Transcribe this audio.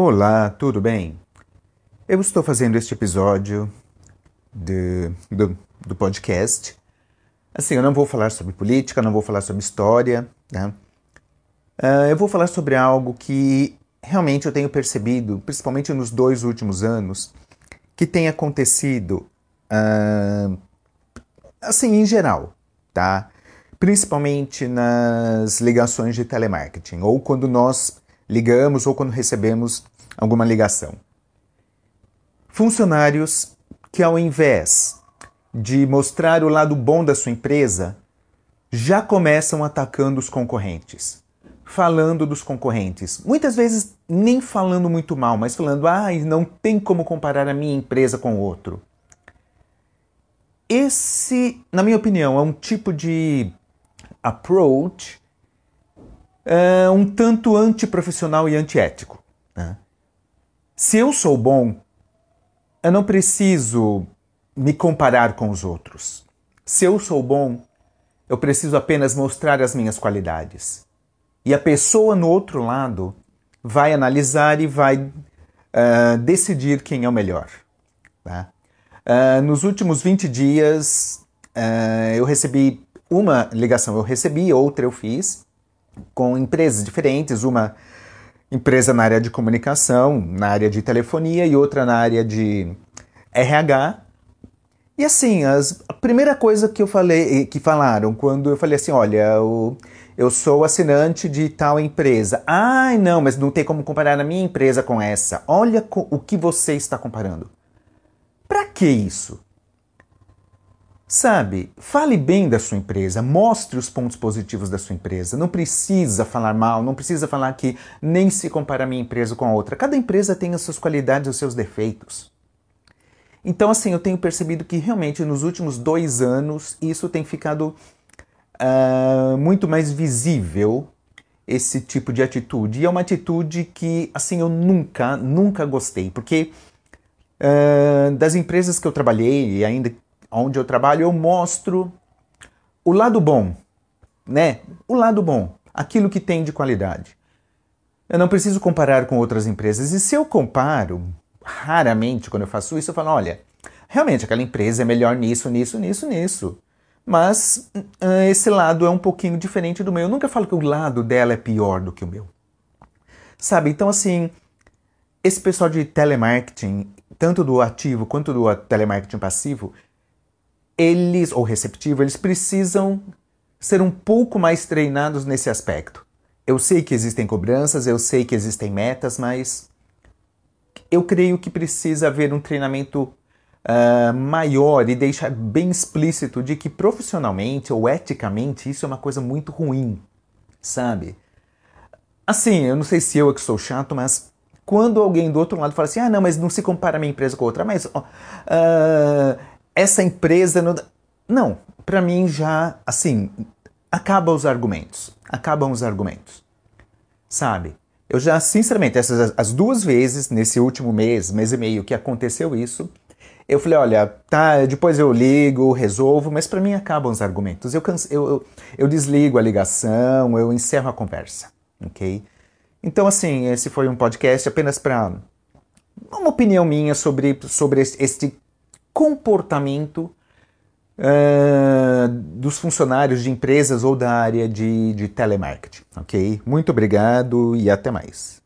Olá, tudo bem? Eu estou fazendo este episódio de, do, do podcast. Assim, eu não vou falar sobre política, não vou falar sobre história, né? Uh, eu vou falar sobre algo que realmente eu tenho percebido, principalmente nos dois últimos anos, que tem acontecido, uh, assim, em geral, tá? Principalmente nas ligações de telemarketing, ou quando nós ligamos ou quando recebemos alguma ligação. Funcionários que, ao invés de mostrar o lado bom da sua empresa, já começam atacando os concorrentes, falando dos concorrentes. Muitas vezes nem falando muito mal, mas falando, ah, não tem como comparar a minha empresa com outro. Esse, na minha opinião, é um tipo de approach uh, um tanto antiprofissional e antiético. Né? Se eu sou bom, eu não preciso me comparar com os outros. Se eu sou bom, eu preciso apenas mostrar as minhas qualidades. E a pessoa no outro lado vai analisar e vai uh, decidir quem é o melhor. Tá? Uh, nos últimos 20 dias, uh, eu recebi uma ligação, eu recebi, outra eu fiz, com empresas diferentes, uma empresa na área de comunicação, na área de telefonia e outra na área de RH. E assim, as, a primeira coisa que eu falei, que falaram quando eu falei assim, olha, eu, eu sou assinante de tal empresa. Ai, não, mas não tem como comparar a minha empresa com essa. Olha o que você está comparando. Para que isso? Sabe, fale bem da sua empresa, mostre os pontos positivos da sua empresa. Não precisa falar mal, não precisa falar que nem se compara a minha empresa com a outra. Cada empresa tem as suas qualidades os seus defeitos. Então, assim, eu tenho percebido que realmente nos últimos dois anos isso tem ficado uh, muito mais visível, esse tipo de atitude. E é uma atitude que, assim, eu nunca, nunca gostei, porque uh, das empresas que eu trabalhei e ainda onde eu trabalho, eu mostro o lado bom, né? O lado bom, aquilo que tem de qualidade. Eu não preciso comparar com outras empresas. E se eu comparo, raramente quando eu faço isso, eu falo: olha, realmente aquela empresa é melhor nisso, nisso, nisso, nisso. Mas esse lado é um pouquinho diferente do meu. Eu nunca falo que o lado dela é pior do que o meu. Sabe? Então, assim, esse pessoal de telemarketing, tanto do ativo quanto do telemarketing passivo, eles, ou receptivo, eles precisam ser um pouco mais treinados nesse aspecto. Eu sei que existem cobranças, eu sei que existem metas, mas eu creio que precisa haver um treinamento uh, maior e deixar bem explícito de que profissionalmente ou eticamente isso é uma coisa muito ruim, sabe? Assim, eu não sei se eu é que sou chato, mas quando alguém do outro lado fala assim, ah, não, mas não se compara minha empresa com outra, mas uh, essa empresa não. Não, para mim já, assim, acaba os argumentos. Acabam os argumentos. Sabe? Eu já, sinceramente, essas as duas vezes nesse último mês, mês e meio que aconteceu isso, eu falei, olha, tá, depois eu ligo, resolvo, mas para mim acabam os argumentos. Eu, canse, eu, eu, eu, desligo a ligação, eu encerro a conversa, ok? Então, assim, esse foi um podcast apenas para uma opinião minha sobre, sobre este comportamento uh, dos funcionários de empresas ou da área de, de telemarketing. Ok? Muito obrigado e até mais.